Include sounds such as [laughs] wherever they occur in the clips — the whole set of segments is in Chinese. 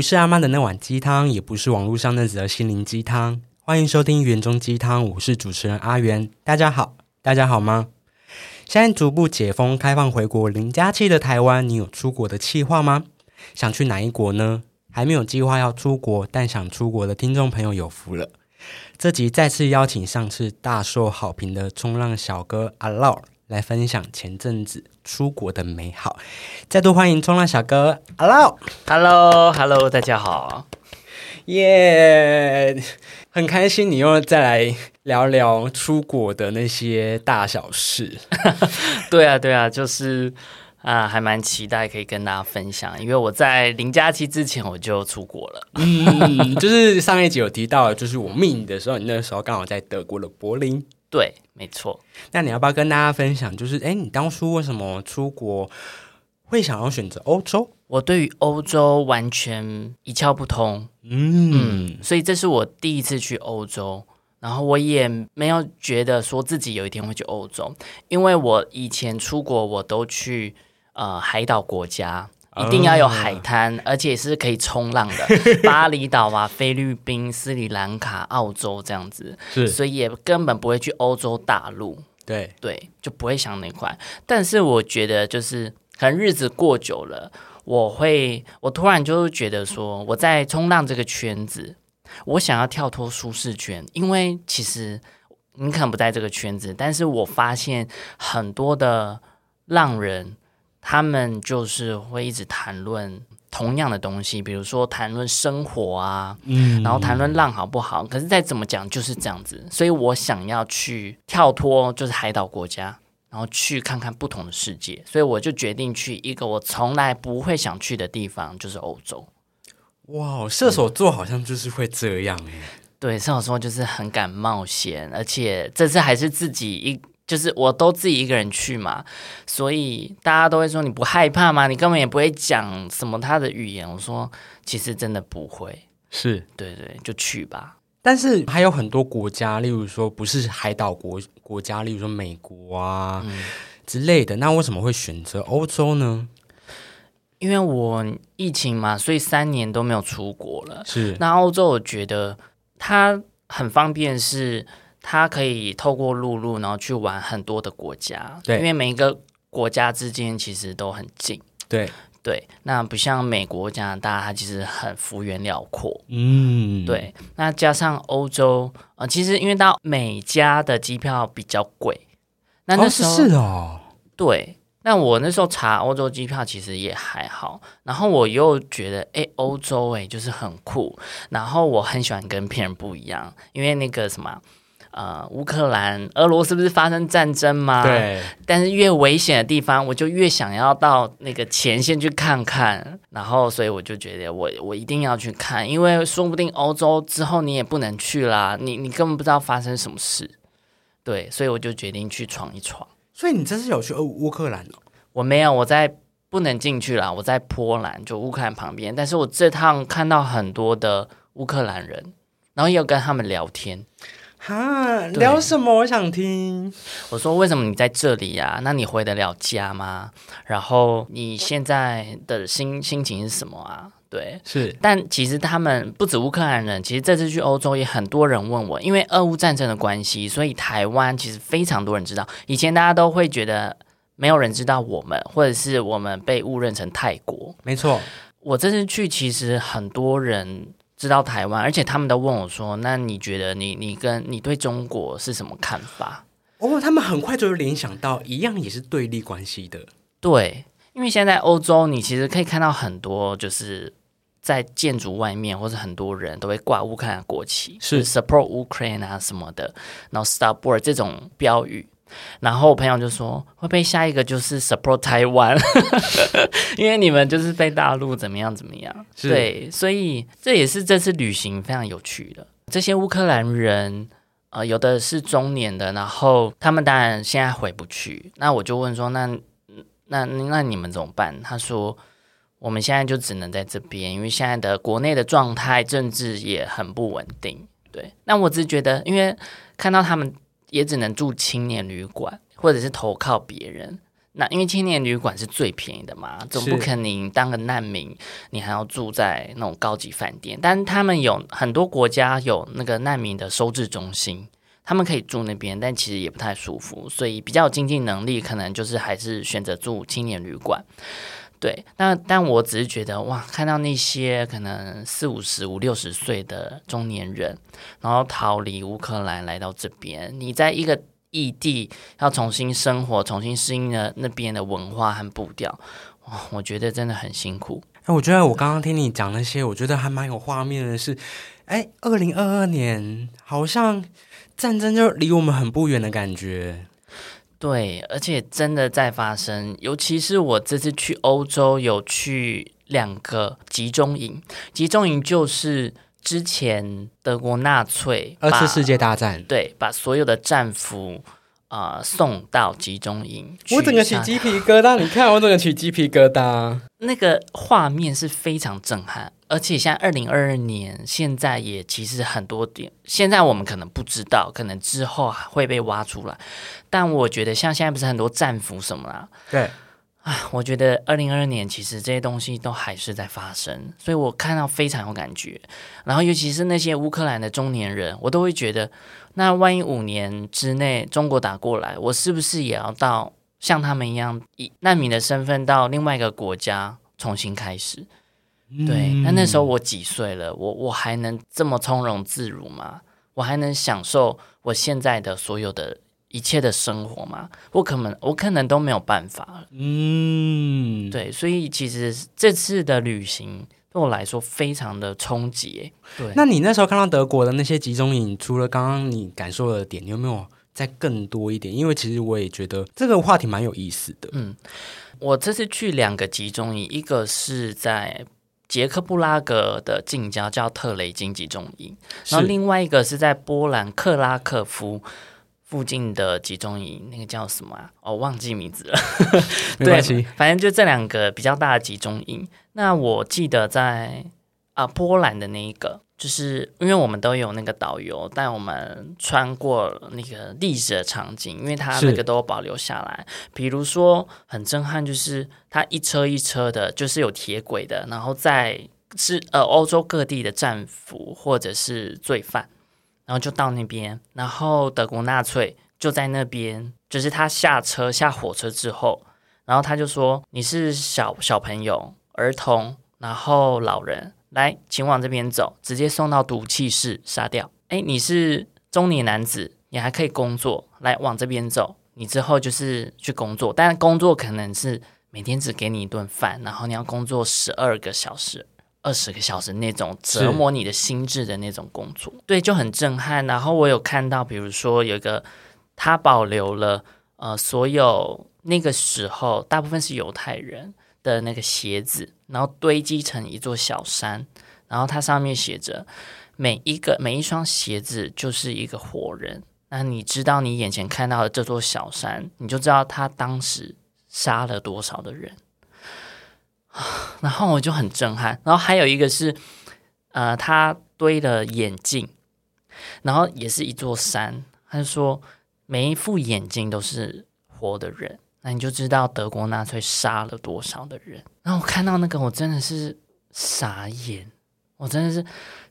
不是阿妈的那碗鸡汤，也不是网络上那则心灵鸡汤。欢迎收听《园中鸡汤》，我是主持人阿元。大家好，大家好吗？现在逐步解封、开放回国零加七的台湾，你有出国的计划吗？想去哪一国呢？还没有计划要出国，但想出国的听众朋友有福了。这集再次邀请上次大受好评的冲浪小哥阿 l 来分享前阵子出国的美好。再度欢迎冲浪小哥，Hello，Hello，Hello，大家好，耶，很开心你又再来聊聊出国的那些大小事。[laughs] 对啊，对啊，就是。啊，还蛮期待可以跟大家分享，因为我在零假期之前我就出国了。嗯，就是上一集有提到，就是我命的时候，你那时候刚好在德国的柏林。对，没错。那你要不要跟大家分享，就是哎，你当初为什么出国会想要选择欧洲？我对于欧洲完全一窍不通。嗯，所以这是我第一次去欧洲。然后我也没有觉得说自己有一天会去欧洲，因为我以前出国我都去。呃，海岛国家一定要有海滩，而且是可以冲浪的，[laughs] 巴厘岛啊、菲律宾、斯里兰卡、澳洲这样子，是，所以也根本不会去欧洲大陆，对。对，就不会想那块。但是我觉得，就是可能日子过久了，我会，我突然就觉得说，我在冲浪这个圈子，我想要跳脱舒适圈，因为其实你可能不在这个圈子，但是我发现很多的浪人。他们就是会一直谈论同样的东西，比如说谈论生活啊，嗯，然后谈论浪好不好？可是再怎么讲就是这样子，所以我想要去跳脱，就是海岛国家，然后去看看不同的世界，所以我就决定去一个我从来不会想去的地方，就是欧洲。哇，射手座好像就是会这样哎，对，射手座就是很敢冒险，而且这次还是自己一。就是我都自己一个人去嘛，所以大家都会说你不害怕吗？你根本也不会讲什么他的语言。我说其实真的不会，是对对，就去吧。但是还有很多国家，例如说不是海岛国国家，例如说美国啊之类的，那为什么会选择欧洲呢？因为我疫情嘛，所以三年都没有出国了。是那欧洲，我觉得它很方便是。它可以透过陆路，然后去玩很多的国家。对，因为每一个国家之间其实都很近。对对，那不像美国、加拿大，它其实很幅员辽阔。嗯，对。那加上欧洲，呃，其实因为到美加的机票比较贵。那那时候是哦。对。那我那时候查欧洲机票其实也还好，然后我又觉得，哎，欧洲哎就是很酷，然后我很喜欢跟别人不一样，因为那个什么。呃，乌克兰、俄罗斯不是发生战争吗？对。但是越危险的地方，我就越想要到那个前线去看看。然后，所以我就觉得，我我一定要去看，因为说不定欧洲之后你也不能去啦，你你根本不知道发生什么事。对，所以我就决定去闯一闯。所以你这是有去乌乌克兰哦？我没有，我在不能进去啦，我在波兰，就乌克兰旁边。但是我这趟看到很多的乌克兰人，然后也有跟他们聊天。哈，聊什么？我想听。我说，为什么你在这里呀？那你回得了家吗？然后你现在的心心情是什么啊？对，是。但其实他们不止乌克兰人，其实这次去欧洲也很多人问我，因为俄乌战争的关系，所以台湾其实非常多人知道。以前大家都会觉得没有人知道我们，或者是我们被误认成泰国。没错，我这次去，其实很多人。知道台湾，而且他们都问我说：“那你觉得你你跟你对中国是什么看法？”哦，他们很快就联想到一样也是对立关系的。对，因为现在欧洲，你其实可以看到很多，就是在建筑外面，或者很多人都会挂乌克兰国旗，是 support Ukraine 啊什么的，然后 stop war 这种标语。然后我朋友就说：“会不会下一个就是 support 台湾？因为你们就是被大陆怎么样怎么样？对，所以这也是这次旅行非常有趣的。这些乌克兰人，呃，有的是中年的，然后他们当然现在回不去。那我就问说：那那那你们怎么办？他说：我们现在就只能在这边，因为现在的国内的状态政治也很不稳定。对，那我只是觉得，因为看到他们。也只能住青年旅馆，或者是投靠别人。那因为青年旅馆是最便宜的嘛，总不可能当个难民，你还要住在那种高级饭店。但他们有很多国家有那个难民的收治中心，他们可以住那边，但其实也不太舒服，所以比较有经济能力，可能就是还是选择住青年旅馆。对，但但我只是觉得哇，看到那些可能四五十、五六十岁的中年人，然后逃离乌克兰来到这边，你在一个异地要重新生活、重新适应了那边的文化和步调，哇，我觉得真的很辛苦。哎，我觉得我刚刚听你讲那些，我觉得还蛮有画面的。是，哎，二零二二年好像战争就离我们很不远的感觉。对，而且真的在发生，尤其是我这次去欧洲，有去两个集中营。集中营就是之前德国纳粹二次世界大战，对，把所有的战俘啊送到集中营。我整个起鸡皮疙瘩，你看我整个起鸡皮疙瘩，那个画面是非常震撼。而且像二零二二年，现在也其实很多点，现在我们可能不知道，可能之后会被挖出来。但我觉得像现在不是很多战俘什么啦，对，啊，我觉得二零二二年其实这些东西都还是在发生，所以我看到非常有感觉。然后尤其是那些乌克兰的中年人，我都会觉得，那万一五年之内中国打过来，我是不是也要到像他们一样以难民的身份到另外一个国家重新开始？对，那那时候我几岁了？我我还能这么从容自如吗？我还能享受我现在的所有的一切的生活吗？我可能我可能都没有办法了。嗯，对，所以其实这次的旅行对我来说非常的冲击。对，那你那时候看到德国的那些集中营，除了刚刚你感受的点，你有没有再更多一点？因为其实我也觉得这个话题蛮有意思的。嗯，我这次去两个集中营，一个是在。捷克布拉格的近郊叫特雷金集中营，然后另外一个是在波兰克拉科夫附近的集中营，那个叫什么啊？哦，忘记名字了。[laughs] 没系，反正就这两个比较大的集中营。那我记得在啊波兰的那一个。就是因为我们都有那个导游带我们穿过那个历史的场景，因为他那个都保留下来。比如说很震撼，就是他一车一车的，就是有铁轨的，然后在是呃欧洲各地的战俘或者是罪犯，然后就到那边，然后德国纳粹就在那边，就是他下车下火车之后，然后他就说你是小小朋友、儿童，然后老人。来，请往这边走，直接送到毒气室杀掉。哎，你是中年男子，你还可以工作，来往这边走。你之后就是去工作，但工作可能是每天只给你一顿饭，然后你要工作十二个小时、二十个小时那种折磨你的心智的那种工作。对，就很震撼。然后我有看到，比如说有一个，他保留了呃所有那个时候大部分是犹太人。的那个鞋子，然后堆积成一座小山，然后它上面写着每一个每一双鞋子就是一个活人。那你知道你眼前看到的这座小山，你就知道他当时杀了多少的人。[sighs] 然后我就很震撼。然后还有一个是，呃，他堆了眼镜，然后也是一座山。他就说每一副眼镜都是活的人。那你就知道德国纳粹杀了多少的人。然后我看到那个，我真的是傻眼，我真的是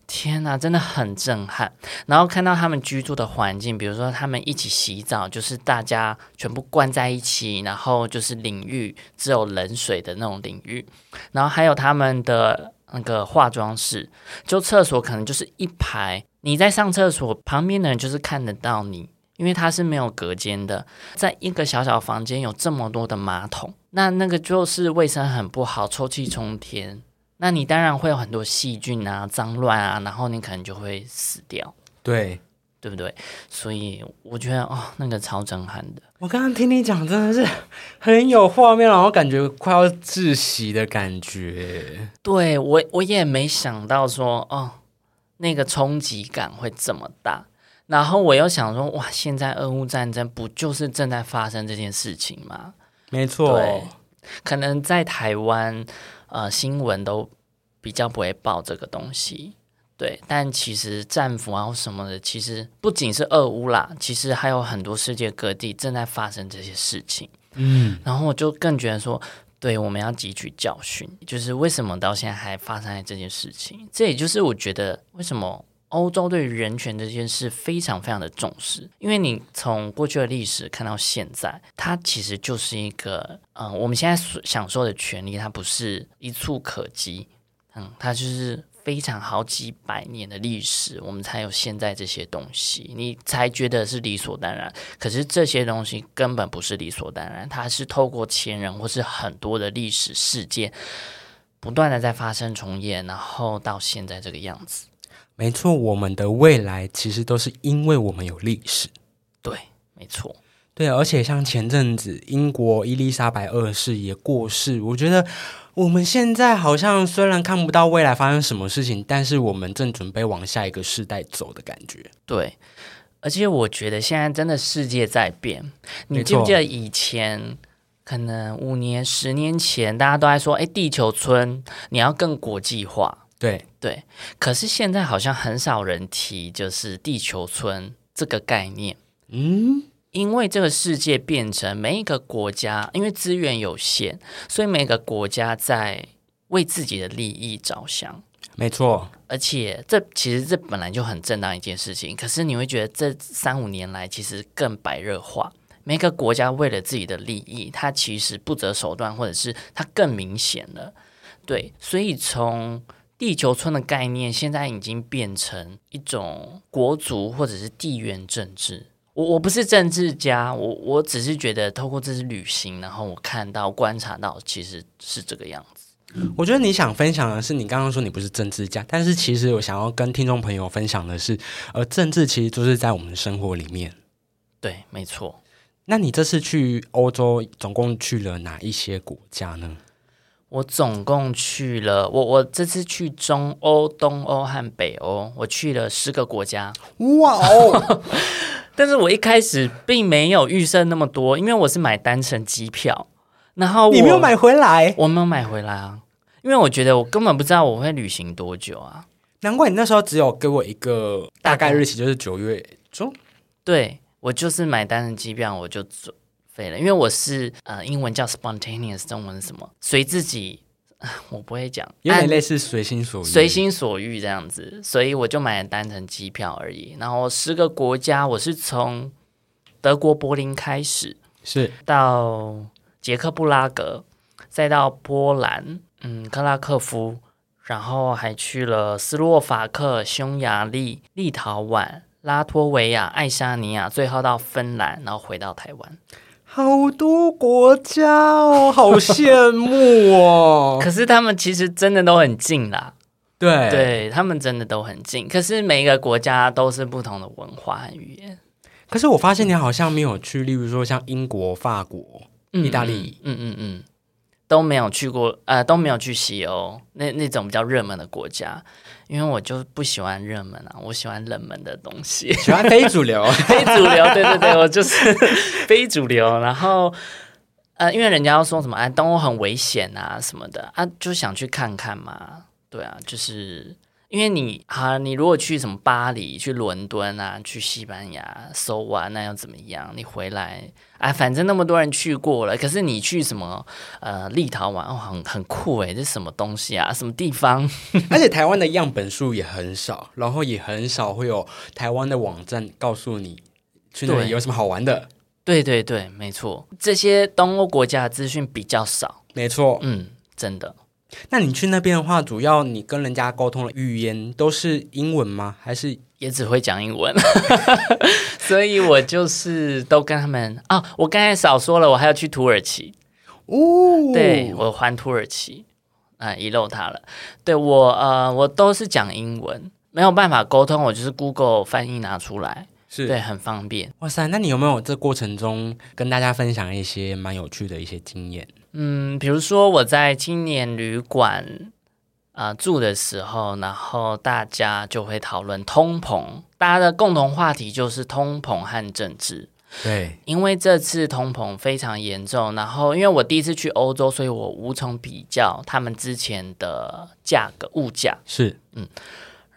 天哪，真的很震撼。然后看到他们居住的环境，比如说他们一起洗澡，就是大家全部关在一起，然后就是淋浴只有冷水的那种淋浴。然后还有他们的那个化妆室，就厕所可能就是一排，你在上厕所，旁边的人就是看得到你。因为它是没有隔间的，在一个小小房间有这么多的马桶，那那个就是卫生很不好，臭气冲天。那你当然会有很多细菌啊、脏乱啊，然后你可能就会死掉。对，对不对？所以我觉得哦，那个超震撼的。我刚刚听你讲，真的是很有画面，然后感觉快要窒息的感觉。对我，我也没想到说哦，那个冲击感会这么大。然后我又想说，哇，现在俄乌战争不就是正在发生这件事情吗？没错，对，可能在台湾，呃，新闻都比较不会报这个东西，对。但其实战俘啊什么的，其实不仅是俄乌啦，其实还有很多世界各地正在发生这些事情。嗯，然后我就更觉得说，对，我们要汲取教训，就是为什么到现在还发生在这件事情？这也就是我觉得为什么欧洲对人权这件事非常非常的重视，因为你从过去的历史看到现在，它其实就是一个，嗯、我们现在所享受的权利，它不是一触可及，嗯，它就是。非常好几百年的历史，我们才有现在这些东西，你才觉得是理所当然。可是这些东西根本不是理所当然，它是透过前人或是很多的历史事件，不断的在发生重演，然后到现在这个样子。没错，我们的未来其实都是因为我们有历史。对，没错。对，而且像前阵子英国伊丽莎白二世也过世，我觉得我们现在好像虽然看不到未来发生什么事情，但是我们正准备往下一个世代走的感觉。对，而且我觉得现在真的世界在变。你记不记得以前？可能五年、十年前，大家都在说：“哎，地球村你要更国际化。”对，对，可是现在好像很少人提，就是地球村这个概念。嗯，因为这个世界变成每一个国家，因为资源有限，所以每个国家在为自己的利益着想。没错，而且这其实这本来就很正当一件事情，可是你会觉得这三五年来其实更白热化。每个国家为了自己的利益，它其实不择手段，或者是它更明显了。对，所以从地球村的概念，现在已经变成一种国族或者是地缘政治。我我不是政治家，我我只是觉得透过这次旅行，然后我看到观察到，其实是这个样子。我觉得你想分享的是，你刚刚说你不是政治家，但是其实我想要跟听众朋友分享的是，呃，政治其实就是在我们的生活里面。对，没错。那你这次去欧洲，总共去了哪一些国家呢？我总共去了，我我这次去中欧、东欧和北欧，我去了十个国家。哇哦，[laughs] 但是我一开始并没有预设那么多，因为我是买单程机票，然后你没有，买回来，我没有买回来啊，因为我觉得我根本不知道我会旅行多久啊。难怪你那时候只有给我一个大概日期，就是九月中。对我就是买单程机票，我就因为我是呃英文叫 spontaneous，中文是什么？随自己，啊 [laughs] 我不会讲，有点类似随心所欲，随心所欲这样子，所以我就买了单程机票而已。然后十个国家，我是从德国柏林开始，是到捷克布拉格，再到波兰，嗯，克拉克夫，然后还去了斯洛伐克、匈牙利、立陶宛、拉脱维亚、爱沙尼亚，最后到芬兰，然后回到台湾。好多国家哦，好羡慕哦。[laughs] 可是他们其实真的都很近啦，对，对他们真的都很近。可是每一个国家都是不同的文化和语言。可是我发现你好像没有去，例如说像英国、法国、嗯意大利，嗯嗯嗯，都没有去过，呃，都没有去西欧那那种比较热门的国家，因为我就不喜欢热门啊，我喜欢冷门的东西，[laughs] 喜欢非主流。[laughs] 非主流，对对对，我就是 [laughs] 非主流。然后，呃，因为人家要说什么，哎，东欧很危险啊什么的啊，就想去看看嘛，对啊，就是。因为你啊，你如果去什么巴黎、去伦敦啊、去西班牙、首尔，那又怎么样？你回来啊，反正那么多人去过了。可是你去什么呃立陶宛哦，很很酷诶，这是什么东西啊？什么地方？[laughs] 而且台湾的样本数也很少，然后也很少会有台湾的网站告诉你去那里有什么好玩的。对对对，没错，这些东欧国家的资讯比较少。没错，嗯，真的。那你去那边的话，主要你跟人家沟通的语言都是英文吗？还是也只会讲英文，[laughs] 所以我就是都跟他们啊。我刚才少说了，我还要去土耳其，哦？对我还土耳其啊，遗漏它了。对我呃，我都是讲英文，没有办法沟通，我就是 Google 翻译拿出来，是对，很方便。哇塞，那你有没有这过程中跟大家分享一些蛮有趣的一些经验？嗯，比如说我在青年旅馆啊、呃住的时候，然后大家就会讨论通膨，大家的共同话题就是通膨和政治。对，因为这次通膨非常严重，然后因为我第一次去欧洲，所以我无从比较他们之前的价格物价。是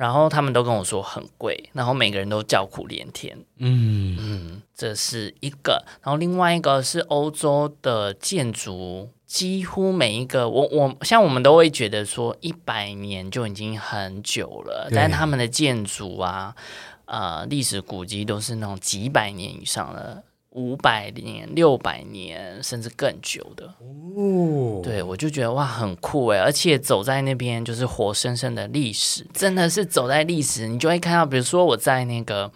然后他们都跟我说很贵，然后每个人都叫苦连天。嗯，嗯，这是一个，然后另外一个是欧洲的建筑，几乎每一个，我我像我们都会觉得说一百年就已经很久了，对。但他们的建筑啊，呃，历史古迹都是那种几百年以上的，五百年、六百年甚至更久的。哦，对，我就觉得哇，很酷诶，而且走在那边就是活生生的历史，真的是走在历史，你就会看到，比如说我在那个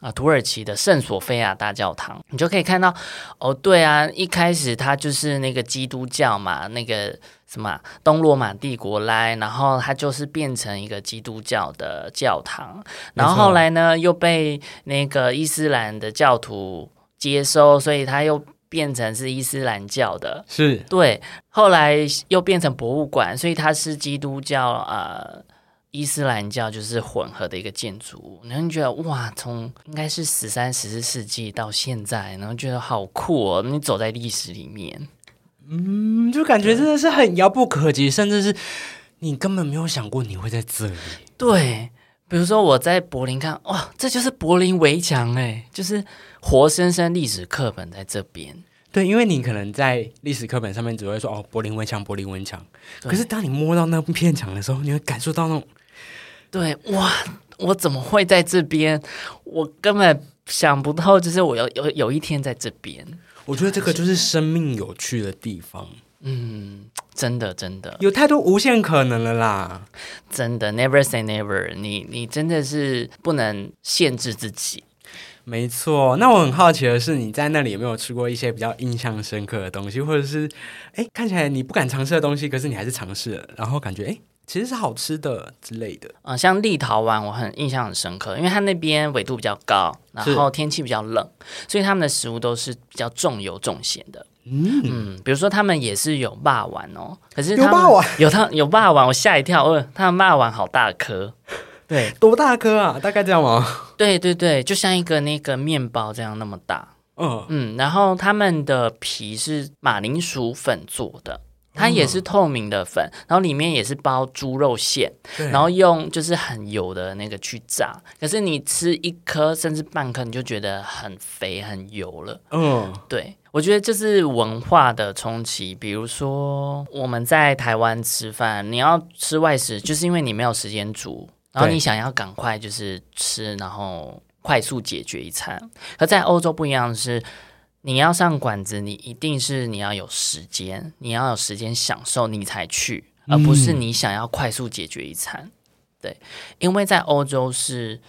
啊、土耳其的圣索菲亚大教堂，你就可以看到哦，对啊，一开始它就是那个基督教嘛，那个什么啊东罗马帝国来，然后它就是变成一个基督教的教堂，然后后来呢又被那个伊斯兰的教徒接收，所以它又变成是伊斯兰教的。是对，后来又变成博物馆，所以它是基督教呃伊斯兰教就是混合的一个建筑物。然后你觉得哇，从应该是十三、十四世纪到现在，然后觉得好酷哦！你走在历史里面，嗯，就感觉真的是很遥不可及，甚至是你根本没有想过你会在这里。对。比如说我在柏林看，哇，这就是柏林围墙哎，就是活生生历史课本在这边。对，因为你可能在历史课本上面只会说哦，柏林围墙，柏林围墙。可是当你摸到那片墙的时候，你会感受到那种对，哇，我怎么会在这边？我根本想不到，就是我有有有一天在这边。我觉得这个就是生命有趣的地方，嗯，真的真的有太多无限可能了啦。真的，never say never 你。你真的是不能限制自己。没错，那我很好奇的是，你在那里有没有吃过一些比较印象深刻的东西，或者是哎看起来你不敢尝试的东西，可是你还是尝试了，然后感觉哎其实是好吃的之类的。呃，像立陶宛，我很印象很深刻，因为它那边纬度比较高，然后天气比较冷，所以他们的食物都是比较重油重咸的。嗯，嗯，比如说他们也是有霸丸哦，可是他有霸王有他有霸王，我吓一跳，呃，他的霸王好大颗。对 [laughs] 多大颗啊？大概这样吗？对对对，就像一个那个面包这样那么大。嗯，嗯，然后他们的皮是马铃薯粉做的，它也是透明的粉，然后里面也是包猪肉馅，然后用就是很油的那个去炸。可是你吃一颗甚至半颗，你就觉得很肥很油了。嗯，对，我觉得这是文化的冲击。比如说我们在台湾吃饭，你要吃外食，就是因为你没有时间煮，然后你想要赶快就是吃，然后快速解决一餐。可在欧洲不一样的是，你要上馆子，你一定是你要有时间，你要有时间享受，你才去，而不是你想要快速解决一餐。对，因为在欧洲是。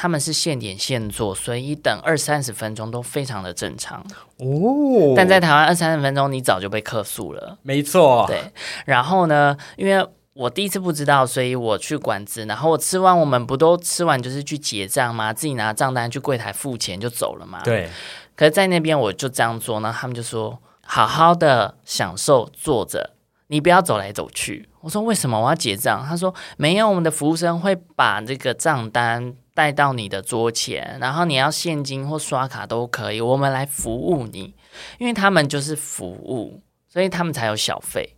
他们是现点现做，所以等二三十分钟都非常的正常。哦，但在台湾二三十分钟，你早就被客诉了。没错，对，然后呢，因为我第一次不知道，所以我去馆子，然后我吃完，我们不都吃完就是去结账吗？自己拿账单去柜台付钱就走了嘛。。对，可是，在那边我就这样做，呢，他们就说好好的享受坐着，你不要走来走去。我说为什么我要结账？他说没有，我们的服务生会把这个账单带到你的桌前，然后你要现金或刷卡都可以，我们来服务你，因为他们就是服务，所以他们才有小费。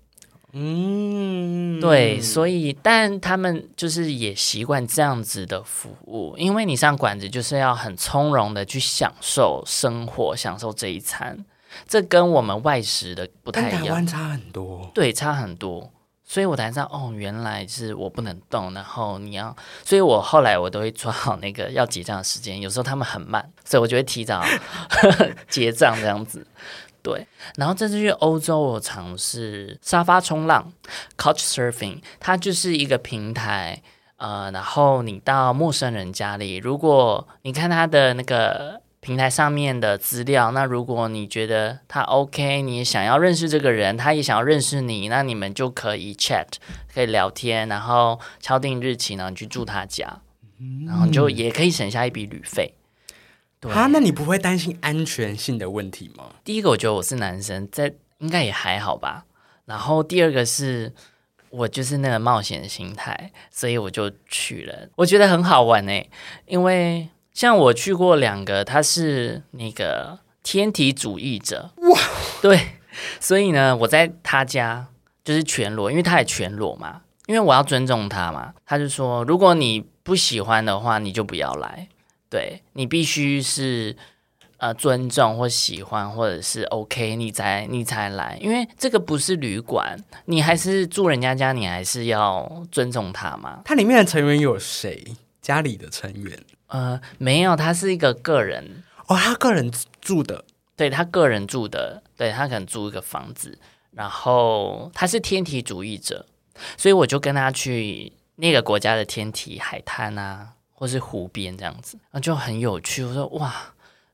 嗯，对，所以但他们就是也习惯这样子的服务，因为你上馆子就是要很从容的去享受生活，享受这一餐，这跟我们外食的不太一样，湾差很多。对，差很多。所以我才知道，哦，原来是我不能动，然后你要，所以我后来我都会抓好那个要结账的时间，有时候他们很慢，所以我就会提早 [laughs] 结账这样子。对，然后这次去欧洲，我尝试沙发冲浪 （Couch Surfing），它就是一个平台，呃，然后你到陌生人家里，如果你看他的那个平台上面的资料，那如果你觉得他 OK，你想要认识这个人，他也想要认识你，那你们就可以 chat，可以聊天，然后敲定日期，然后你去住他家，然后你就也可以省下一笔旅费。对啊，那你不会担心安全性的问题吗？第一个，我觉得我是男生，在应该也还好吧。然后第二个是我就是那个冒险心态，所以我就去了。我觉得很好玩诶，因为像我去过两个，他是那个天体主义者哇，对，所以呢，我在他家就是全裸，因为他也全裸嘛。因为我要尊重他嘛。他就说，如果你不喜欢的话，你就不要来。对你必须是呃尊重或喜欢或者是 OK，你才你才来。因为这个不是旅馆，你还是住人家家，你还是要尊重他嘛。它里面的成员有谁？家里的成员？呃，没有，他是一个个人哦，他个人住的。对他个人住的，对他可能租一个房子，然后他是天体主义者，所以我就跟他去那个国家的天体海滩啊，或是湖边这样子，那，就很有趣。我说哇，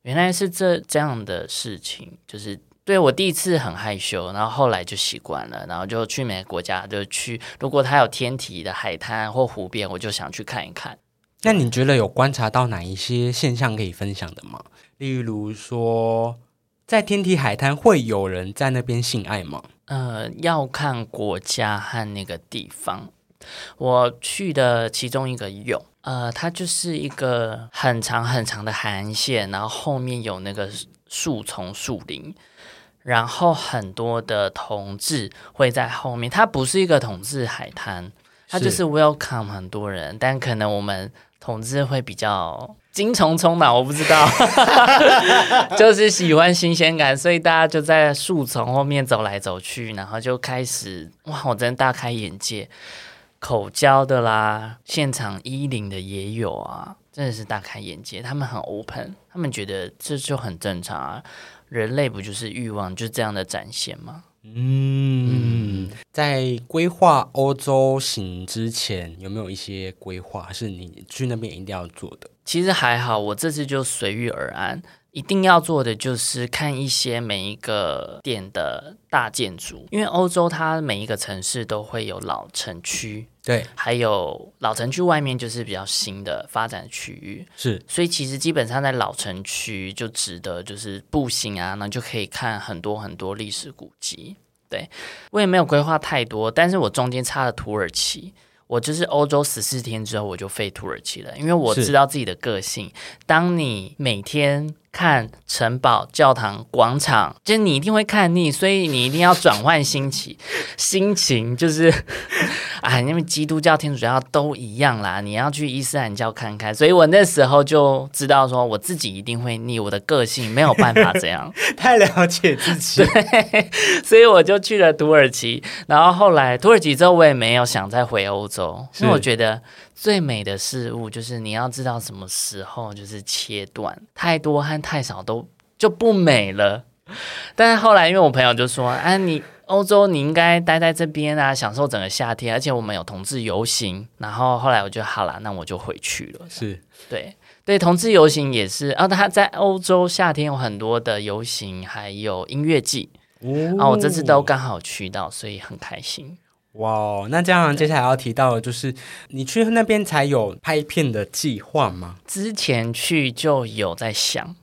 原来是这这样的事情，就是对我第一次很害羞，然后后来就习惯了，然后就去每个国家就去，如果他有天体的海滩或湖边，我就想去看一看。那你觉得有观察到哪一些现象可以分享的吗？例如说。在天体海滩会有人在那边性爱吗？呃，要看国家和那个地方。我去的其中一个有，呃，它就是一个很长很长的海岸线，然后后面有那个树丛树林，然后很多的同志会在后面。它不是一个同志海滩，它就是 welcome 很多人，但可能我们同志会比较。精虫充脑，我不知道，[laughs] 就是喜欢新鲜感，所以大家就在树丛后面走来走去，然后就开始哇，我真的大开眼界，口交的啦，现场衣领的也有啊，真的是大开眼界。他们很 open，他们觉得这就很正常啊，人类不就是欲望就这样的展现吗？嗯，在规划欧洲行之前，有没有一些规划是你去那边一定要做的？其实还好，我这次就随遇而安。一定要做的就是看一些每一个店的大建筑，因为欧洲它每一个城市都会有老城区，对，还有老城区外面就是比较新的发展区域，是。所以其实基本上在老城区就值得就是步行啊，那就可以看很多很多历史古迹。对我也没有规划太多，但是我中间插了土耳其。我就是欧洲十四天之后，我就飞土耳其了，因为我知道自己的个性。当你每天看城堡、教堂、广场，就是你一定会看腻，所以你一定要转换心情。[laughs] 心情就是，[laughs] 哎，因为基督教、天主教都一样啦，你要去伊斯兰教看看。所以我那时候就知道，说我自己一定会腻，我的个性没有办法这样。[laughs] 太了解自己，对，所以我就去了土耳其。然后后来土耳其之后，我也没有想再回欧洲，因为我觉得。最美的事物就是你要知道什么时候就是切断，太多和太少都就不美了。但是后来，因为我朋友就说：“啊，你欧洲你应该待在这边啊，享受整个夏天，而且我们有同志游行。”然后后来我就好了，那我就回去了。是对对，同志游行也是啊。他在欧洲夏天有很多的游行，还有音乐季哦。我这次都刚好去到，所以很开心。哇，那这样接下来要提到的就是，你去那边才有拍片的计划吗？之前去就有在想，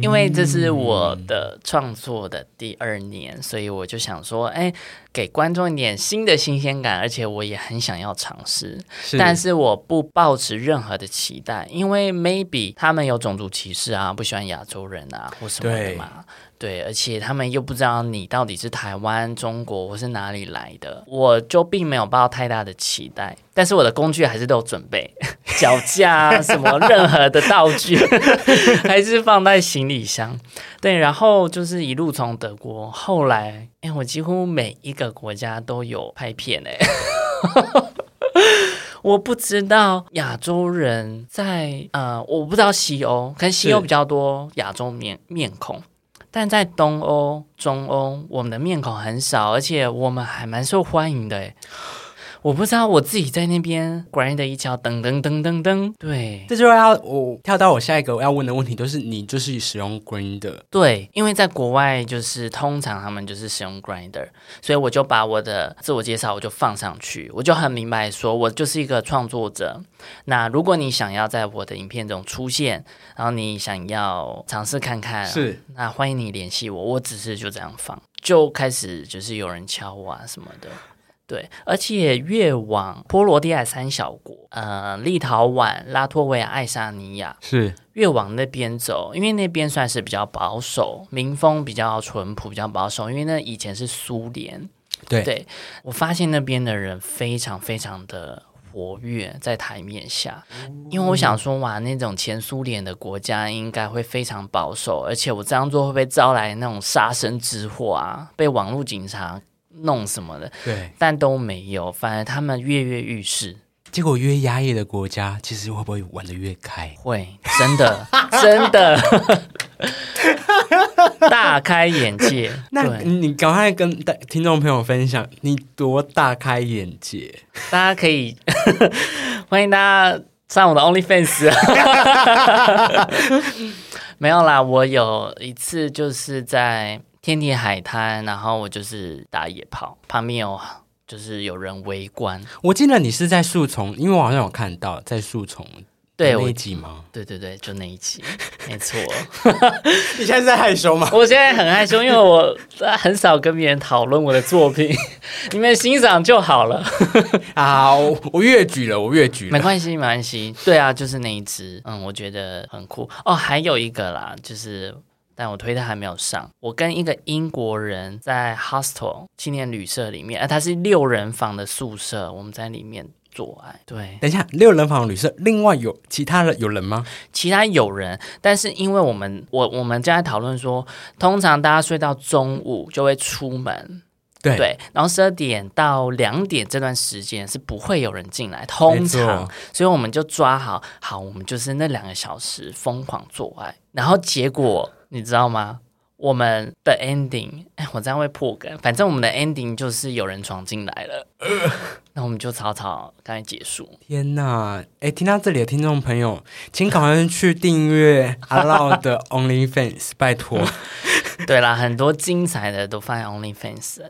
因为这是我的创作的第二年，所以我就想说，哎，给观众一点新的新鲜感，而且我也很想要尝试，但是我不抱持任何的期待，因为 maybe 他们有种族歧视啊，不喜欢亚洲人啊，或什么的嘛。对，而且他们又不知道你到底是台湾、中国或是哪里来的，我就并没有抱太大的期待。但是我的工具还是都有准备，[laughs] 脚架啊什么任何的道具 [laughs] 还是放在行李箱。对，然后就是一路从德国，后来哎，我几乎每一个国家都有拍片哎。[laughs] 我不知道亚洲人在呃，我不知道西欧，可能西欧比较多亚洲面面孔。但在东欧、中欧，我们的面孔很少，而且我们还蛮受欢迎的。我不知道我自己在那边 grind 一脚，噔噔噔噔噔，对，这就要我跳到我下一个我要问的问题，都是你就是使用 grinder，对，因为在国外就是通常他们就是使用 grinder，所以我就把我的自我介绍我就放上去，我就很明白说我就是一个创作者。那如果你想要在我的影片中出现，然后你想要尝试看看，是，那欢迎你联系我，我只是就这样放，就开始就是有人敲我啊什么的。对，而且越往波罗的海三小国，呃，立陶宛、拉脱维亚、爱沙尼亚，是越往那边走，因为那边算是比较保守，民风比较淳朴，比较保守。因为那以前是苏联，对对我发现那边的人非常非常的活跃在台面下，因为我想说，哇，那种前苏联的国家应该会非常保守，而且我这样做会不会招来那种杀身之祸啊？被网络警察弄什么的？对，但都没有，反而他们跃跃欲试。结果越压抑的国家，其实会不会玩的越开？会，真的，[laughs] 真的 [laughs] 大开眼界。那，你赶快跟大听众朋友分享，你多大开眼界？大家可以 [laughs] 欢迎大家上我的 OnlyFans。没有啦，我有一次就是在天体海滩，然后我就是打野炮，旁边有就是有人围观。我记得你是在树丛，因为我好像有看到在树丛对那一集吗？对对对，就那一集，没错。[laughs] 你现在在害羞吗？[laughs] 我现在很害羞，因为我很少跟别人讨论我的作品，[laughs] 你们欣赏就好了，啊，我我越举了，我越举了。没关系，没关系。对啊，就是那一只，嗯，我觉得很酷哦。还有一个啦，就是。但我推特还没有上。我跟一个英国人在 hostel 青年旅社里面，啊，它是六人房的宿舍，我们在里面做爱。对，等一下，六人房旅社，另外有其他的有人吗？其他有人，但是因为我们我我们正在讨论说，通常大家睡到中午就会出门，对对，然后十二点到两点这段时间是不会有人进来，通没常，所以我们就抓好，好，我们就是那两个小时疯狂做爱，然后结果你知道吗？我们的 ending，哎，我这样会破梗，反正我们的 ending 就是有人闯进来了，[laughs] 那我们就草草刚才结束。天呐！哎，听到这里的听众朋友，请赶快去订阅阿闹的 OnlyFans，拜托。[laughs] 对啦，很多精彩的都放在 OnlyFans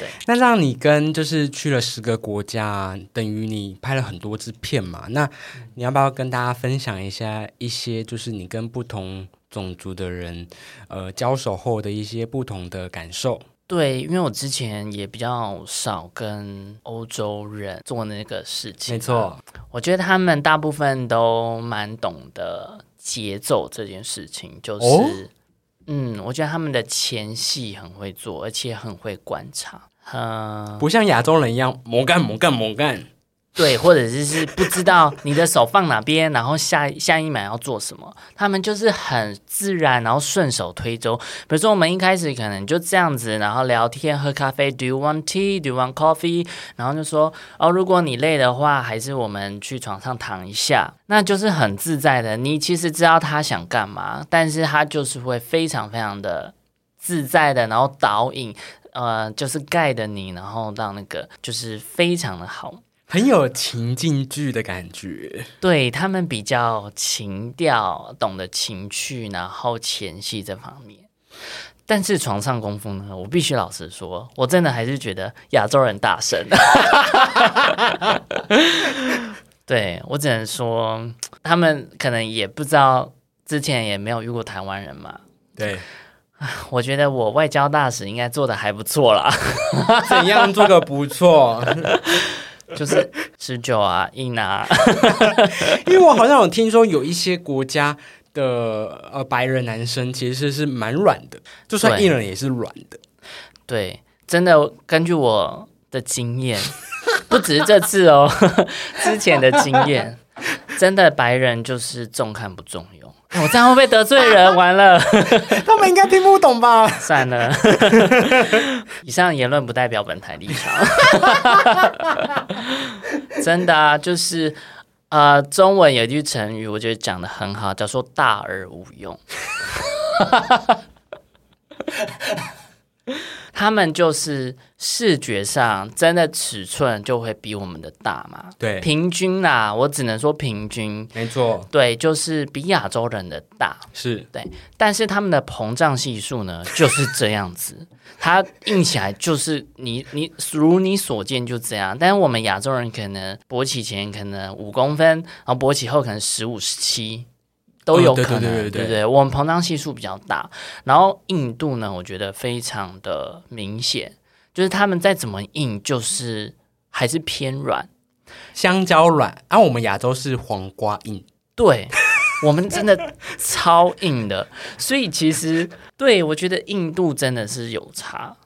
了。那让你跟就是去了十个国家，等于你拍了很多支片嘛？那你要不要跟大家分享一下一些就是你跟不同种族的人呃交手后的一些不同的感受？对，因为我之前也比较少跟欧洲人做那个事情，没错，我觉得他们大部分都蛮懂得节奏这件事情，就是，哦嗯，我觉得他们的前戏很会做，而且很会观察，嗯，不像亚洲人一样猛干猛干猛干。对，或者是是不知道你的手放哪边，然后下下一秒要做什么，他们就是很自然，然后顺手推舟。比如说我们一开始可能就这样子，然后聊天喝咖啡，Do you want tea? Do you want coffee? 然后就说哦，如果你累的话，还是我们去床上躺一下，那就是很自在的。你其实知道他想干嘛，但是他就是会非常非常的自在的，然后导引，呃，就是盖的你，然后到那个就是非常的好。很有情境剧的感觉，对他们比较情调，懂得情趣，然后前戏这方面。但是床上功夫呢，我必须老实说，我真的还是觉得亚洲人大神。[laughs] 对我只能说，他们可能也不知道，之前也没有遇过台湾人嘛。对，我觉得我外交大使应该做的还不错啦，怎样做个不错？就是持久啊、硬啊。[laughs] 因为我好像有听说有一些国家的呃白人男生其实是蛮软的，就算对硬了也是软的。对，真的根据我的经验，[laughs] 不只是这次哦，[laughs] 之前的经验，真的白人就是重看不重用。哎我这样会不会得罪人？[laughs] 完了，[laughs] 他们应该听不懂吧？算了。[laughs] 以上言论不代表本台立场。真的啊，就是呃，中文有一句成语，我觉得讲的很好，叫做“大而无用”。他们就是视觉上真的尺寸就会比我们的大嘛，对，平均啦，我只能说平均，没错，对，就是比亚洲人的大，是。对。但是他们的膨胀系数呢就是这样子，[laughs] 它硬起来就是你你如你所见就这样，但是我们亚洲人可能勃起前可能五公分，然后勃起后可能十五十七。都有可能，对对对对不对？我们膨胀系数比较大，然后硬度呢，我觉得非常的明显，就是他们再怎么硬，就是还是偏软。香蕉软，啊，我们亚洲是黄瓜硬。对我们真的超硬的，所以其实对我觉得硬度真的是有差。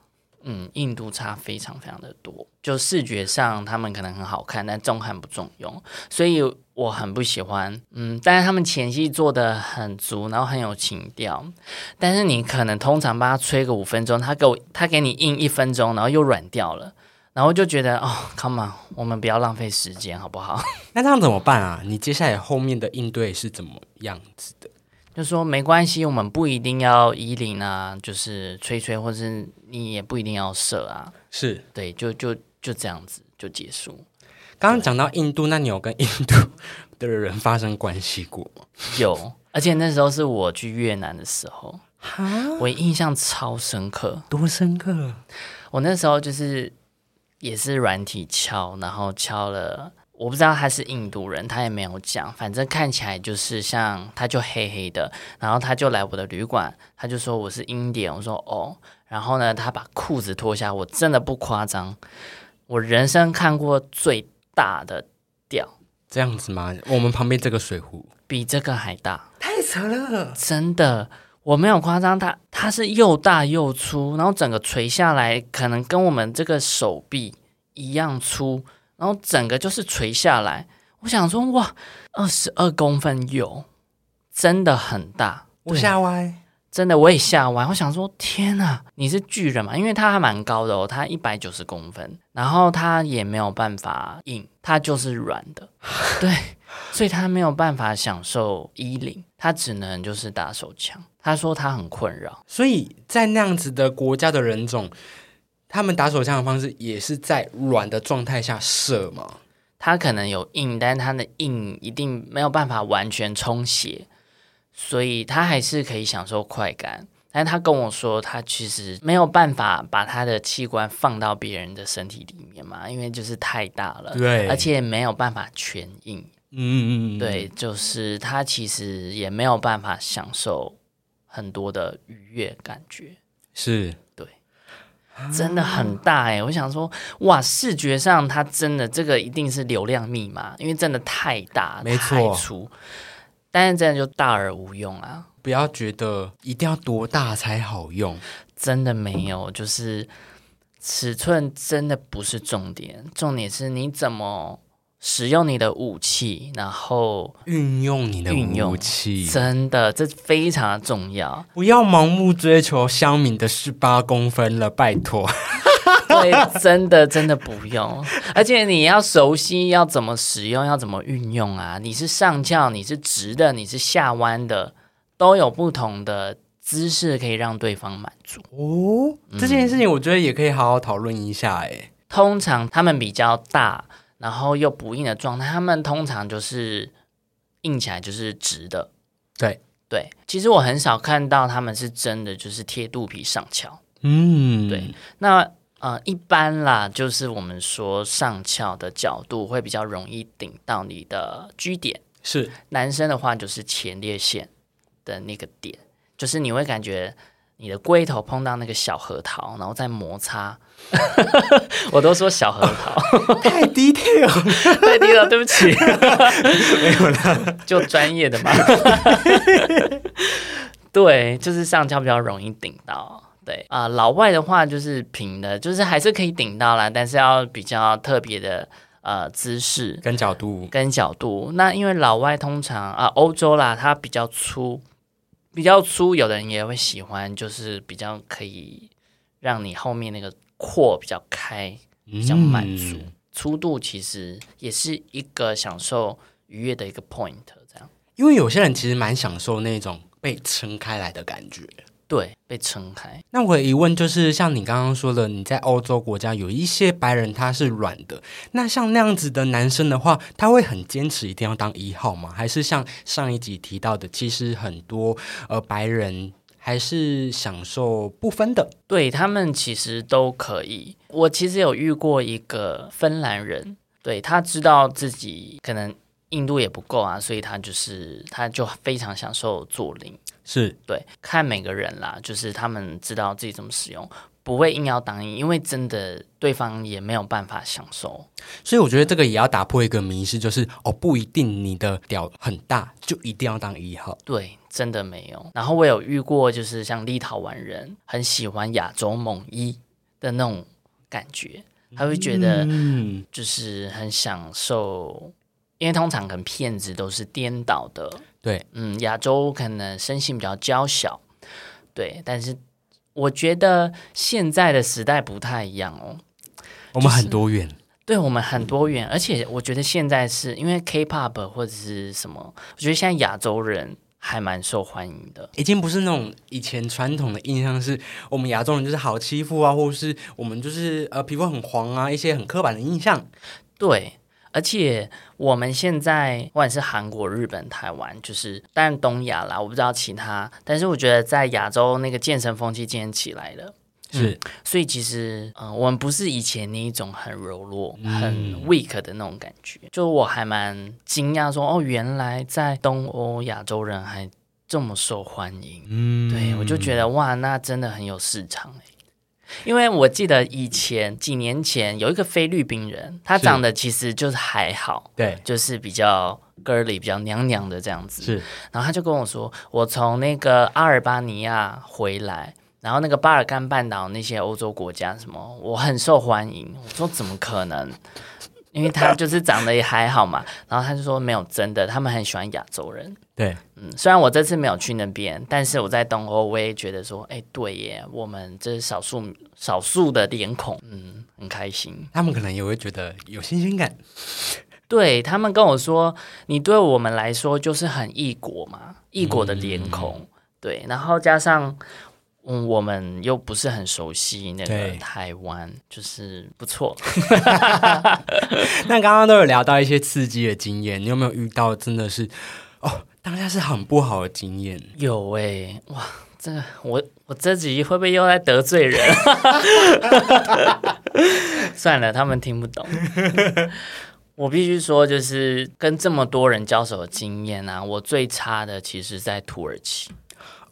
嗯，硬度差非常非常的多，就视觉上他们可能很好看，但重看不重用，所以我很不喜欢。嗯，但是他们前戏做的很足，然后很有情调，但是你可能通常帮他吹个五分钟，他给我他给你硬一分钟，然后又软掉了，然后就觉得哦，come on，我们不要浪费时间好不好？[laughs] 那这样怎么办啊？你接下来后面的应对是怎么样子的？就说没关系，我们不一定要衣领啊，就是吹吹，或者你也不一定要射啊。是对，就就就这样子就结束。刚刚讲到印度，那你有跟印度 [laughs] 的人发生关系过吗？有，而且那时候是我去越南的时候，我印象超深刻，多深刻！我那时候就是也是软体敲，然后敲了。我不知道他是印度人，他也没有讲，反正看起来就是像他就黑黑的，然后他就来我的旅馆，他就说我是英典，我说哦，然后呢，他把裤子脱下，我真的不夸张，我人生看过最大的屌，这样子吗？我们旁边这个水壶比这个还大，太扯了，真的，我没有夸张，它它是又大又粗，然后整个垂下来，可能跟我们这个手臂一样粗。然后整个就是垂下来，我想说哇，二十二公分有，真的很大。我吓歪，真的我也吓完。我想说天哪，你是巨人嘛？因为他还蛮高的哦，他一百九十公分，然后他也没有办法硬，他就是软的，[laughs] 对，所以他没有办法享受衣领，他只能就是打手枪。他说他很困扰，所以在那样子的国家的人种。他们打手枪的方式也是在软的状态下射吗？他可能有硬，但是他的硬一定没有办法完全充血，所以他还是可以享受快感。但他跟我说，他其实没有办法把他的器官放到别人的身体里面嘛，因为就是太大了，对，而且没有办法全硬。嗯嗯嗯，对，就是他其实也没有办法享受很多的愉悦感觉，是对。真的很大哎！我想说，哇，视觉上它真的这个一定是流量密码，因为真的太大，没错，粗，但是真的就大而无用啊！不要觉得一定要多大才好用，真的没有，就是尺寸真的不是重点，重点是你怎么。使用你的武器，然后运用你的武器，真的这非常的重要。不要盲目追求香敏的十八公分了，拜托。对，真的真的不用。而且你要熟悉要怎么使用，要怎么运用啊？你是上翘，你是直的，你是下弯的，都有不同的姿势可以让对方满足。哦，这件事情我觉得也可以好好讨论一下。哎，通常他们比较大。然后又不硬的状态，他们通常就是硬起来就是直的。对对，其实我很少看到他们是真的就是贴肚皮上翘。嗯，对。那呃，一般啦，就是我们说上翘的角度会比较容易顶到你的 G 点。是男生的话，就是前列腺的那个点，就是你会感觉你的龟头碰到那个小核桃，然后再摩擦。[laughs] 我都说小核桃，[laughs] 太 detail，[laughs] 太 detail，对不起，没有啦，就专业的嘛。对，就是上翘比较容易顶到。对啊，老外的话就是平的，就是还是可以顶到啦，但是要比较特别的呃姿势跟角度，跟角度。那因为老外通常啊，欧洲啦，它比较粗，比较粗，有的人也会喜欢，就是比较可以让你后面那个。阔比较开，比较满足，粗度其实也是一个享受愉悦的一个 point。这样，因为有些人其实蛮享受那种被撑开来的感觉。对，被撑开。那我的疑问就是，像你刚刚说的，你在欧洲国家有一些白人他是软的，那像那样子的男生的话，他会很坚持一定要当一号吗？还是像上一集提到的，其实很多呃白人。还是享受不分的，对他们其实都可以。我其实有遇过一个芬兰人，对他知道自己可能硬度也不够啊，所以他就是他就非常享受做零，是对看每个人啦，就是他们知道自己怎么使用。不会硬要当一，因为真的对方也没有办法享受，所以我觉得这个也要打破一个迷思，就是哦，不一定你的屌很大就一定要当一号。对，真的没有。然后我有遇过，就是像立陶宛人很喜欢亚洲猛一的那种感觉，他会觉得嗯，就是很享受，因为通常可能骗子都是颠倒的，对，嗯，亚洲可能生性比较娇小，对，但是我觉得现在的时代不太一样哦，我们很多元，对我们很多元，而且我觉得现在是因为 K-pop 或者是什么，我觉得现在亚洲人还蛮受欢迎的。已经不是那种以前传统的印象，是我们亚洲人就是好欺负啊，或者是我们就是呃皮肤很黄啊，一些很刻板的印象。对，而且我们现在不管是韩国、日本、台湾，就是当然东亚啦，我不知道其他，但是我觉得在亚洲那个健身风气渐渐起来了。是，所以其实，嗯、我们不是以前那一种很柔弱、嗯很 weak 的那种感觉。就我还蛮惊讶说，哦，原来在东欧亚洲人还这么受欢迎。嗯对我就觉得哇，那真的很有市场哎。因为我记得以前几年前有一个菲律宾人，他长得其实就是还好，对，就是比较 girly、比较娘娘的这样子。是然后他就跟我说，我从那个阿尔巴尼亚回来，然后那个巴尔干半岛那些欧洲国家什么，我很受欢迎。我说怎么可能？因为他就是长得也还好嘛。然后他就说没有，真的，他们很喜欢亚洲人。对，嗯，虽然我这次没有去那边，但是我在东欧，我也觉得说，哎，对耶，我们这是少数少数的脸孔，嗯，很开心。他们可能也会觉得有新鲜感。对他们跟我说，你对我们来说就是很异国嘛，异国的脸孔，对，然后加上。嗯，我们又不是很熟悉那个台湾，就是不错。[laughs] 那刚刚都有聊到一些刺激的经验，你有没有遇到真的是哦，当下是很不好的经验？有哎、哇，这个我我这集会不会又在得罪人？[laughs] 算了，他们听不懂。[laughs] 我必须说，就是跟这么多人交手的经验啊，我最差的其实在土耳其。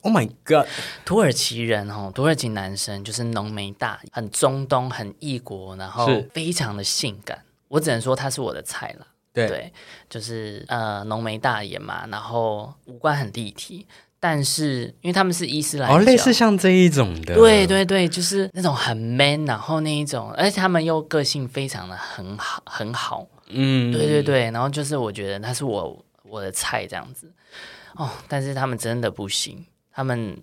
Oh my god！土耳其人哦，土耳其男生就是浓眉大眼，很中东，很异国，然后非常的性感。我只能说他是我的菜啦。对，对，就是呃浓眉大眼嘛，然后五官很立体，但是因为他们是伊斯兰教，哦，类似像这一种的，对对对，就是那种很 man，然后那一种，而且他们又个性非常的很好很好，嗯，对对对，然后就是我觉得他是我我的菜这样子。哦，但是他们真的不行，他们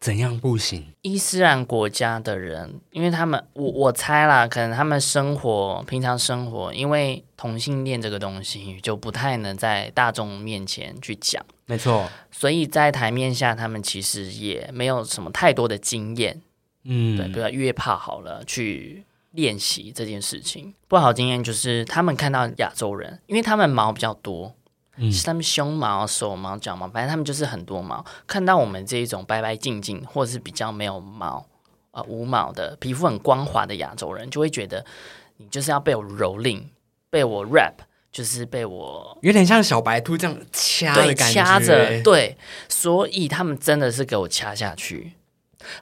怎样不行？伊斯兰国家的人，因为他们我我猜啦，可能他们生活平常生活，因为同性恋这个东西就不太能在大众面前去讲，没错，所以在台面下他们其实也没有什么太多的经验，嗯，对，比如说约炮好了去。练习这件事情。不好经验就是他们看到亚洲人，因为他们毛比较多，嗯是他们胸毛、手毛、脚毛，反正他们就是很多毛。看到我们这一种白白净净，或者是比较没有毛、呃无毛的皮肤很光滑的亚洲人，就会觉得你就是要被我蹂躏，被我 rap，就是被我有点像小白兔这样掐的感觉，掐着，对，所以他们真的是给我掐下去。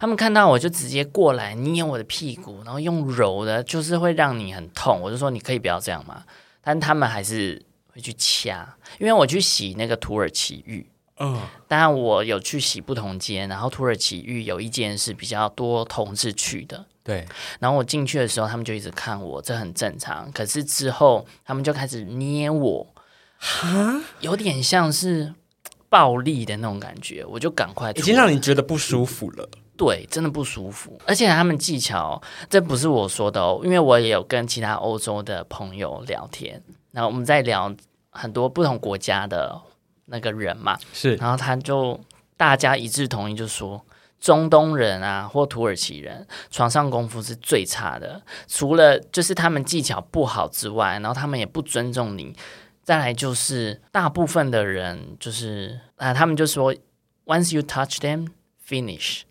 他们看到我就直接过来捏我的屁股，然后用揉的，就是会让你很痛。我就说你可以不要这样嘛，但他们还是会去掐，因为我去洗那个土耳其浴，嗯，当然我有去洗不同间，然后土耳其浴有一间是比较多同志去的，对，然后我进去的时候，他们就一直看我，这很正常。可是之后他们就开始捏我，有点像是暴力的那种感觉，我就赶快已经让你觉得不舒服了。对，真的不舒服。而且他们技巧，这不是我说的哦，因为我也有跟其他欧洲的朋友聊天，然后我们在聊很多不同国家的那个人嘛，是，然后他就大家一致同意，就说中东人啊或土耳其人床上功夫是最差的，除了就是他们技巧不好之外，然后他们也不尊重你。再来就是大部分的人就是啊，他们就说 once you touch them finish，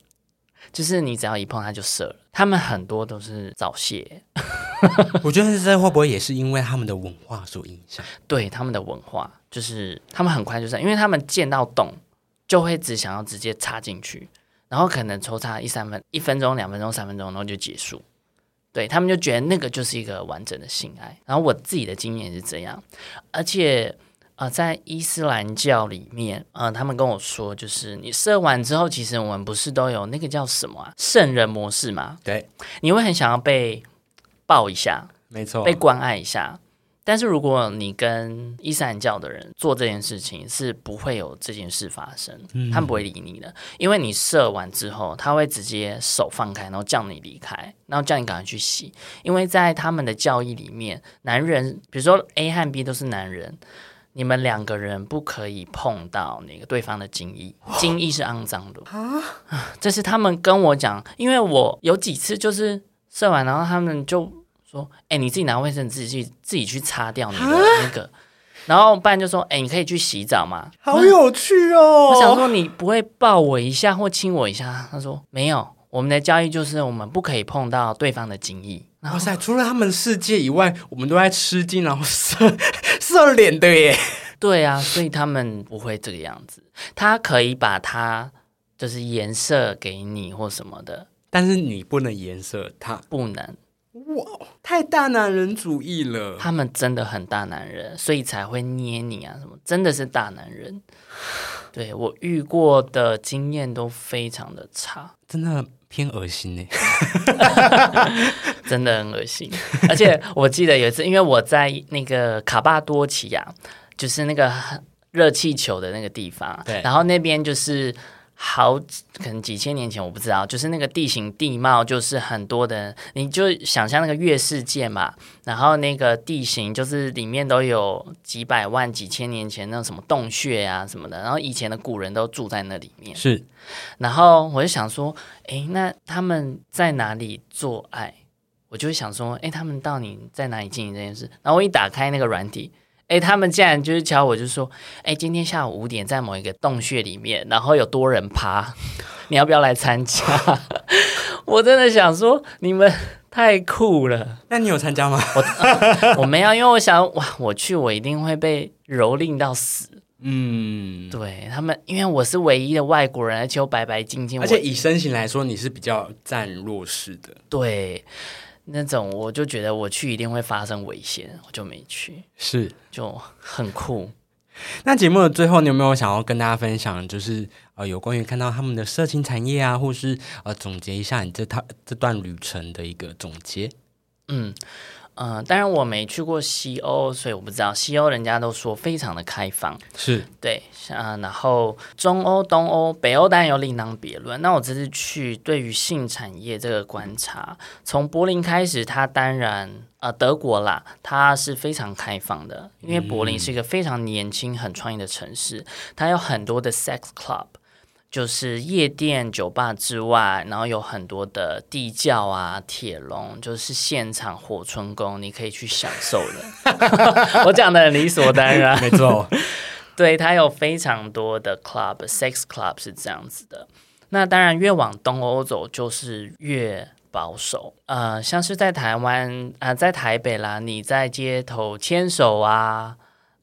就是你只要一碰它就射了。他们很多都是早泄，[laughs] 我觉得这会不会也是因为他们的文化所影响？[laughs] 对他们的文化，就是他们很快就是，因为他们见到洞就会只想要直接插进去，然后可能抽插一三分一分钟、两分钟、三分钟，然后就结束。对他们就觉得那个就是一个完整的性爱。然后我自己的经验是这样，而且呃，在伊斯兰教里面，呃，他们跟我说，就是你射完之后，其实我们不是都有那个叫什么啊，圣人模式嘛？对，你会很想要被抱一下，没错被，关爱一下。但是如果你跟伊斯兰教的人做这件事情，是不会有这件事发生，他们不会理你的，因为你射完之后，他会直接手放开，然后叫你离开，然后叫你赶快去洗，因为在他们的教义里面，男人，比如说 A 和 B 都是男人。你们两个人不可以碰到那个对方的精液，精液是肮脏的啊！[sighs] 这是他们跟我讲，因为我有几次就是射完，然后他们就说：“哎、你自己拿卫生纸自己自己去擦掉你的那个。”然后不然就说：“哎、你可以去洗澡吗？”好有趣哦！我想说你不会抱我一下或亲我一下？他说：“没有，我们的交易就是我们不可以碰到对方的精液。”哇塞，除了他们世界以外，我们都在吃惊，然后射射脸的耶。对啊，所以他们不会这个样子。他可以把它就是颜色给你或什么的，但是你不能颜色他，不能。哇，太大男人主义了。他们真的很大男人，所以才会捏你啊什么，真的是大男人。对我遇过的经验都非常的差，真的偏恶心呢。[laughs] 真的很恶心。而且我记得有一次，因为我在那个卡巴多奇亚，就是那个热气球的那个地方，对然后那边就是。好，可能几千年前我不知道，就是那个地形地貌，就是很多的，你就想象那个月世界嘛，然后那个地形就是里面都有几百万、几千年前那种什么洞穴啊什么的，然后以前的古人都住在那里面，是然后我就想说，诶，那他们在哪里做爱？我就会想说，诶，他们到底在哪里进行这件事？然后我一打开那个软体，诶，他们竟然就是敲我，就说，诶，今天下午五点在某一个洞穴里面，然后有多人趴，你要不要来参加？[laughs] 我真的想说，你们太酷了。那你有参加吗？我没有，因为我想，哇，我去我一定会被蹂躏到死。嗯，对他们，因为我是唯一的外国人，而且我白白净净，而且以身形来说，你是比较占弱势的。对，那种我就觉得我去一定会发生危险，我就没去，是。就很酷。那节目的最后，你有没有想要跟大家分享，就是呃有关于看到他们的色情产业啊，或是呃总结一下你这趟这段旅程的一个总结？嗯嗯、呃当然我没去过西欧，所以我不知道西欧人家都说非常的开放，是对，啊，然后中欧、东欧、北欧当然有另当别论。那我这次去对于性产业这个观察，从柏林开始，它当然呃德国啦，它是非常开放的，因为柏林是一个非常年轻、很创意的城市，它有很多的 sex club。就是夜店、酒吧之外，然后有很多的地窖啊、铁笼，就是现场火春宫，你可以去享受的。[laughs] 我讲的很理所当然，[laughs] 没错，[laughs] 对，它有非常多的 club，sex club 是这样子的。那当然，越往东欧走就是越保守。呃，像是在台湾啊、在台北啦，你在街头牵手啊，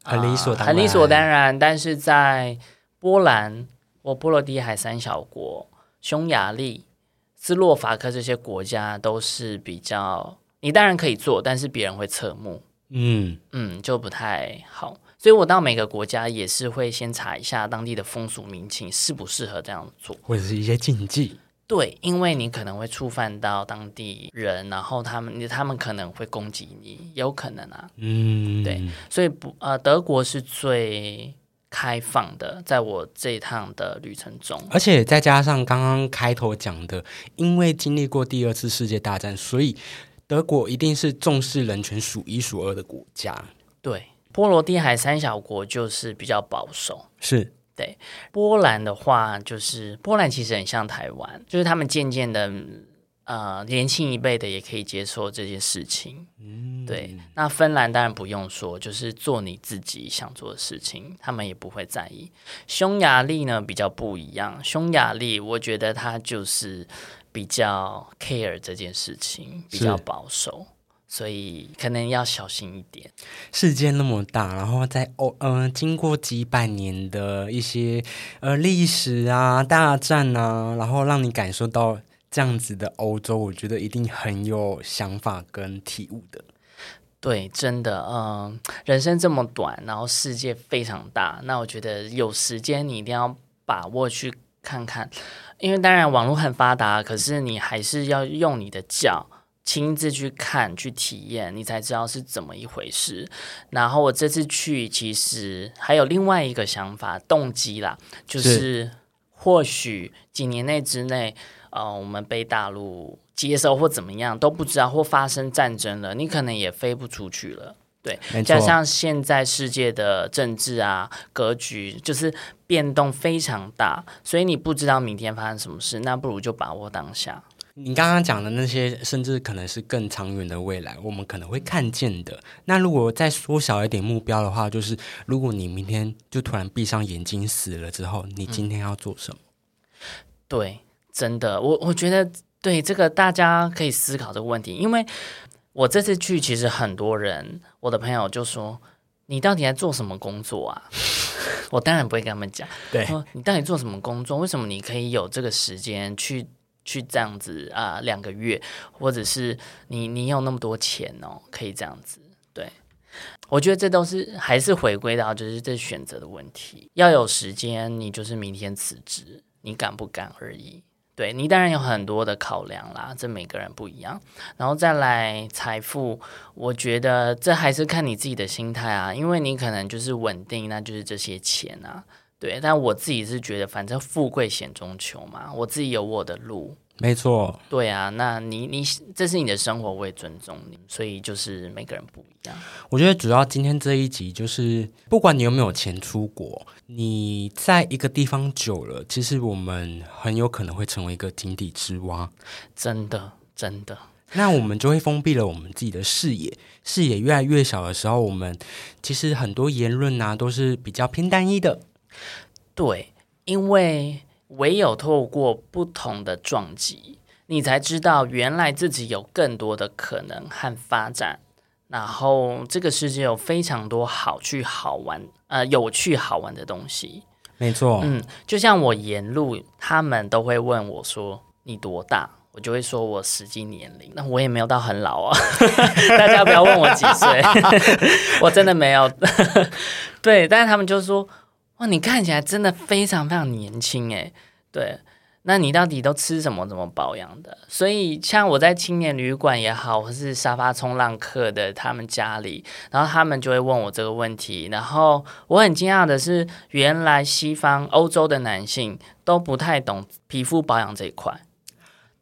很理所当然很理所当然。但是在波兰或波罗的海三小国、匈牙利、斯洛伐克这些国家都是比较，你当然可以做，但是别人会侧目。嗯，嗯，就不太好。所以我到每个国家也是会先查一下当地的风俗民情适不适合这样做。或者是一些禁忌。对，因为你可能会触犯到当地人，然后他们他们可能会攻击你，有可能啊。嗯，对，所以不呃，德国是最开放的，在我这一趟的旅程中。而且再加上刚刚开头讲的，因为经历过第二次世界大战，所以德国一定是重视人权数一数二的国家。对，波罗的海三小国就是比较保守。是，对波兰的话，就是波兰其实很像台湾，就是他们渐渐的，呃，年轻一辈的也可以接受这件事情。嗯，对。那芬兰当然不用说，就是做你自己想做的事情，他们也不会在意。匈牙利呢比较不一样，匈牙利我觉得他就是比较 care 这件事情，比较保守。所以可能要小心一点。世界那么大，然后在欧，呃，经过几百年的一些呃历史啊、大战啊，然后让你感受到这样子的欧洲，我觉得一定很有想法跟体悟的。对，真的，嗯，人生这么短，然后世界非常大，那我觉得有时间你一定要把握去看看，因为当然网络很发达，可是你还是要用你的脚亲自去看、去体验，你才知道是怎么一回事。然后我这次去，其实还有另外一个想法、动机啦，就是或许几年内之内，呃，我们被大陆。接收或怎么样都不知道，或发生战争了，你可能也飞不出去了。对，加上现在世界的政治啊格局就是变动非常大，所以你不知道明天发生什么事，那不如就把握当下。你刚刚讲的那些，甚至可能是更长远的未来，我们可能会看见的。那如果再缩小一点目标的话，就是如果你明天就突然闭上眼睛死了之后，你今天要做什么？对，真的，我我觉得。对这个，大家可以思考这个问题，因为我这次去，其实很多人，我的朋友就说：“你到底在做什么工作啊？” [laughs] 我当然不会跟他们讲。对，你到底做什么工作？为什么你可以有这个时间去去这样子啊？两个月，或者是你你有那么多钱哦，可以这样子？对，我觉得这都是还是回归到就是这选择的问题。要有时间，你就是明天辞职，你敢不敢而已。对你当然有很多的考量啦，这每个人不一样。然后再来财富，我觉得这还是看你自己的心态啊，因为你可能就是稳定，那就是这些钱啊。对，但我自己是觉得，反正富贵险中求嘛，我自己有我的路。没错，对啊，那你你这是你的生活，我也尊重你，所以就是每个人不一样。我觉得主要今天这一集就是，不管你有没有钱出国，你在一个地方久了，其实我们很有可能会成为一个井底之蛙。真的，真的。那我们就会封闭了我们自己的视野，视野越来越小的时候，我们其实很多言论啊都是比较偏单一的。对，因为。唯有透过不同的撞击，你才知道原来自己有更多的可能和发展。然后这个世界有非常多好去好玩、呃有趣好玩的东西。没错，嗯，就像我沿路，他们都会问我说：“你多大？”我就会说我实际年龄。那我也没有到很老啊，[laughs] 大家不要问我几岁，[laughs] 我真的没有。[laughs] 对，但是他们就说。哇，你看起来真的非常非常年轻诶。对，那你到底都吃什么？怎么保养的？所以像我在青年旅馆也好，或是沙发冲浪客的他们家里，然后他们就会问我这个问题，然后我很惊讶的是，原来西方欧洲的男性都不太懂皮肤保养这一块，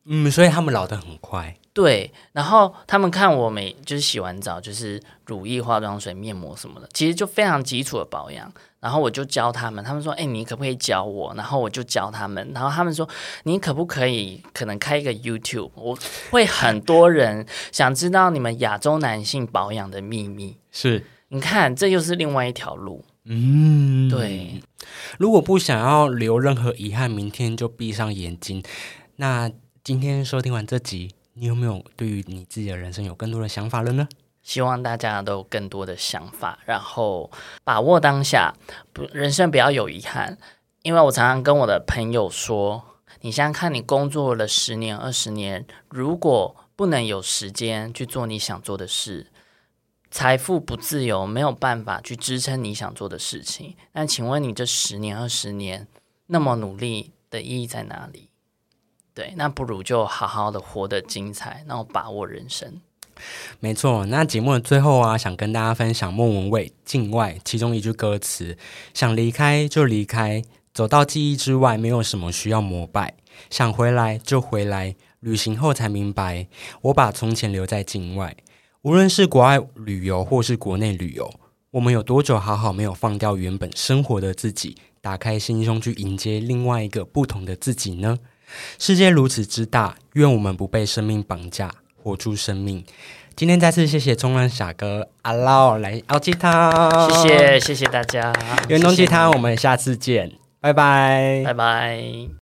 嗯，所以他们老得很快。对，然后他们看我每就是洗完澡，就是乳液、化妆水、面膜什么的，其实就非常基础的保养。然后我就教他们，他们说：“哎，你可不可以教我？”然后我就教他们。然后他们说：“你可不可以可能开一个 YouTube？我会很多人想知道你们亚洲男性保养的秘密。”是，你看，这又是另外一条路。嗯，对。如果不想要留任何遗憾，明天就闭上眼睛。那今天收听完这集。你有没有对于你自己的人生有更多的想法了呢？希望大家都有更多的想法，然后把握当下，不，人生不要有遗憾。因为我常常跟我的朋友说，你想想看，你工作了十年、二十年，如果不能有时间去做你想做的事，财富不自由，没有办法去支撑你想做的事情。那请问你这十年、二十年那么努力的意义在哪里？对，那不如就好好的活得精彩，然后把握人生。没错，那节目的最后啊，想跟大家分享莫文蔚《境外》其中一句歌词：“想离开就离开，走到记忆之外，没有什么需要膜拜；想回来就回来，旅行后才明白，我把从前留在境外。无论是国外旅游或是国内旅游，我们有多久好好没有放掉原本生活的自己，打开心胸去迎接另外一个不同的自己呢？”世界如此之大，愿我们不被生命绑架，活出生命。今天再次谢谢冲浪傻哥阿捞来熬鸡汤，谢谢谢谢大家，元东鸡汤，我们下次见，拜拜，拜拜。